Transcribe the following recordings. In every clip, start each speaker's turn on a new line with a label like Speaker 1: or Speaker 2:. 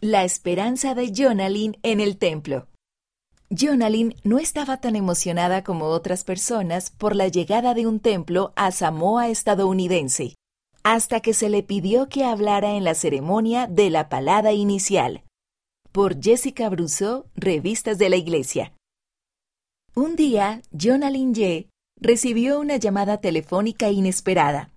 Speaker 1: La esperanza de Jonalyn en el templo. Jonalyn no estaba tan emocionada como otras personas por la llegada de un templo a Samoa estadounidense, hasta que se le pidió que hablara en la ceremonia de la palada inicial. Por Jessica Brousseau, Revistas de la Iglesia. Un día, Jonalyn Ye recibió una llamada telefónica inesperada.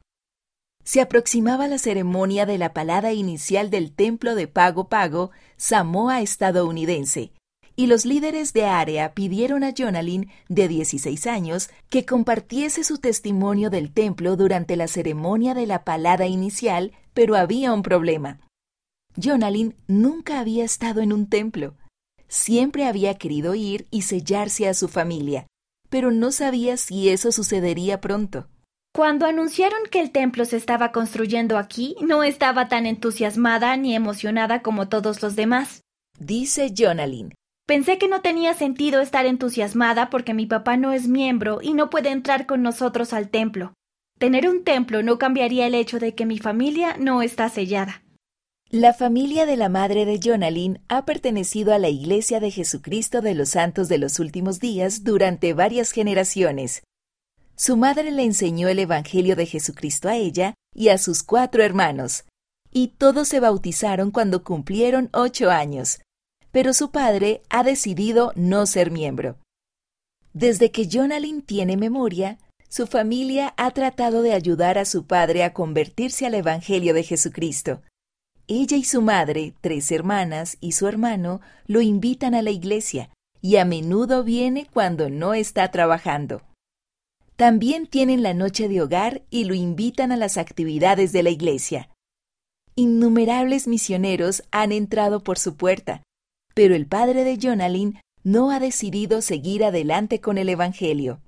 Speaker 1: Se aproximaba la ceremonia de la palada inicial del templo de Pago Pago, Samoa estadounidense, y los líderes de área pidieron a Jonalyn, de 16 años, que compartiese su testimonio del templo durante la ceremonia de la palada inicial, pero había un problema. Jonalyn nunca había estado en un templo. Siempre había querido ir y sellarse a su familia, pero no sabía si eso sucedería pronto.
Speaker 2: Cuando anunciaron que el templo se estaba construyendo aquí, no estaba tan entusiasmada ni emocionada como todos los demás.
Speaker 1: Dice Jonalyn.
Speaker 2: Pensé que no tenía sentido estar entusiasmada porque mi papá no es miembro y no puede entrar con nosotros al templo. Tener un templo no cambiaría el hecho de que mi familia no está sellada.
Speaker 1: La familia de la madre de Jonalyn ha pertenecido a la Iglesia de Jesucristo de los Santos de los Últimos Días durante varias generaciones. Su madre le enseñó el Evangelio de Jesucristo a ella y a sus cuatro hermanos, y todos se bautizaron cuando cumplieron ocho años, pero su padre ha decidido no ser miembro. Desde que Jonalyn tiene memoria, su familia ha tratado de ayudar a su padre a convertirse al Evangelio de Jesucristo. Ella y su madre, tres hermanas y su hermano lo invitan a la iglesia, y a menudo viene cuando no está trabajando. También tienen la noche de hogar y lo invitan a las actividades de la iglesia. Innumerables misioneros han entrado por su puerta, pero el padre de Jonalyn no ha decidido seguir adelante con el Evangelio.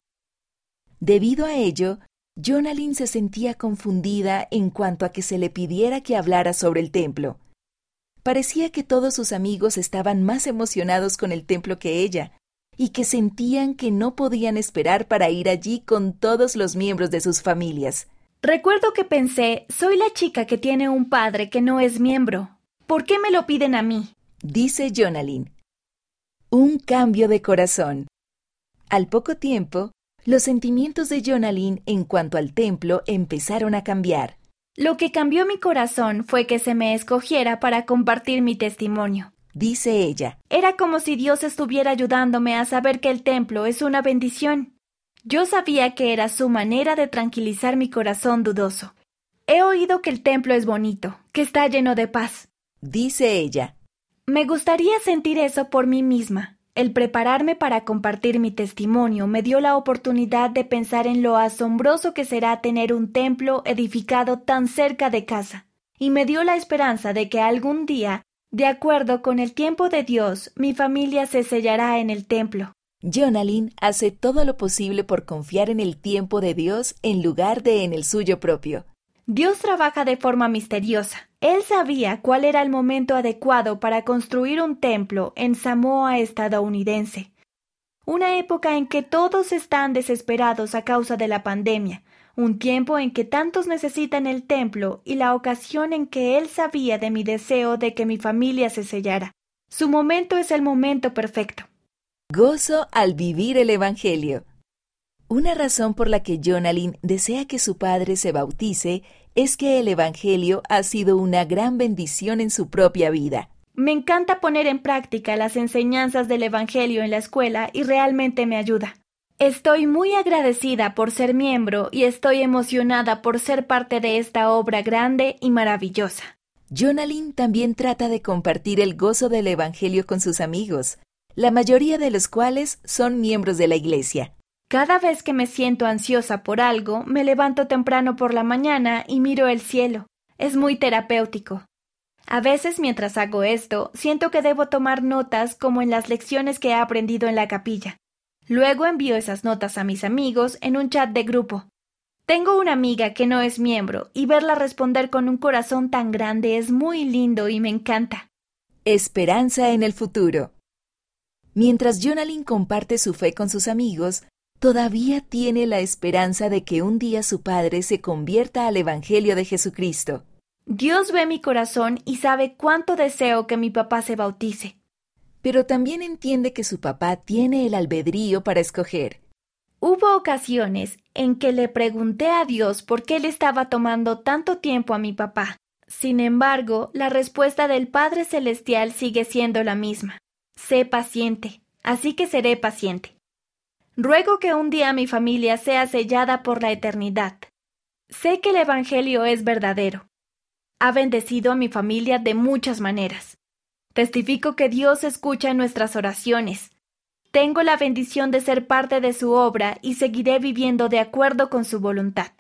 Speaker 1: Debido a ello, Jonalyn se sentía confundida en cuanto a que se le pidiera que hablara sobre el templo. Parecía que todos sus amigos estaban más emocionados con el templo que ella, y que sentían que no podían esperar para ir allí con todos los miembros de sus familias.
Speaker 2: Recuerdo que pensé, soy la chica que tiene un padre que no es miembro. ¿Por qué me lo piden a mí?
Speaker 1: Dice Jonalyn. Un cambio de corazón. Al poco tiempo, los sentimientos de Jonalyn en cuanto al templo empezaron a cambiar.
Speaker 2: Lo que cambió mi corazón fue que se me escogiera para compartir mi testimonio
Speaker 1: dice ella.
Speaker 2: Era como si Dios estuviera ayudándome a saber que el templo es una bendición. Yo sabía que era su manera de tranquilizar mi corazón dudoso. He oído que el templo es bonito, que está lleno de paz.
Speaker 1: Dice ella.
Speaker 2: Me gustaría sentir eso por mí misma. El prepararme para compartir mi testimonio me dio la oportunidad de pensar en lo asombroso que será tener un templo edificado tan cerca de casa, y me dio la esperanza de que algún día de acuerdo con el tiempo de Dios, mi familia se sellará en el templo.
Speaker 1: Jonalyn hace todo lo posible por confiar en el tiempo de Dios en lugar de en el suyo propio.
Speaker 2: Dios trabaja de forma misteriosa. Él sabía cuál era el momento adecuado para construir un templo en Samoa estadounidense. Una época en que todos están desesperados a causa de la pandemia, un tiempo en que tantos necesitan el templo y la ocasión en que él sabía de mi deseo de que mi familia se sellara. Su momento es el momento perfecto.
Speaker 1: Gozo al vivir el Evangelio. Una razón por la que Jonalyn desea que su padre se bautice es que el Evangelio ha sido una gran bendición en su propia vida.
Speaker 2: Me encanta poner en práctica las enseñanzas del Evangelio en la escuela y realmente me ayuda. Estoy muy agradecida por ser miembro y estoy emocionada por ser parte de esta obra grande y maravillosa.
Speaker 1: Jonalyn también trata de compartir el gozo del Evangelio con sus amigos, la mayoría de los cuales son miembros de la Iglesia.
Speaker 2: Cada vez que me siento ansiosa por algo, me levanto temprano por la mañana y miro el cielo. Es muy terapéutico. A veces mientras hago esto, siento que debo tomar notas como en las lecciones que he aprendido en la capilla. Luego envío esas notas a mis amigos en un chat de grupo. Tengo una amiga que no es miembro y verla responder con un corazón tan grande es muy lindo y me encanta.
Speaker 1: Esperanza en el futuro. Mientras Jonalyn comparte su fe con sus amigos, todavía tiene la esperanza de que un día su padre se convierta al Evangelio de Jesucristo.
Speaker 2: Dios ve mi corazón y sabe cuánto deseo que mi papá se bautice.
Speaker 1: Pero también entiende que su papá tiene el albedrío para escoger.
Speaker 2: Hubo ocasiones en que le pregunté a Dios por qué le estaba tomando tanto tiempo a mi papá. Sin embargo, la respuesta del Padre Celestial sigue siendo la misma. Sé paciente, así que seré paciente. Ruego que un día mi familia sea sellada por la eternidad. Sé que el Evangelio es verdadero. Ha bendecido a mi familia de muchas maneras. Testifico que Dios escucha nuestras oraciones. Tengo la bendición de ser parte de su obra y seguiré viviendo de acuerdo con su voluntad.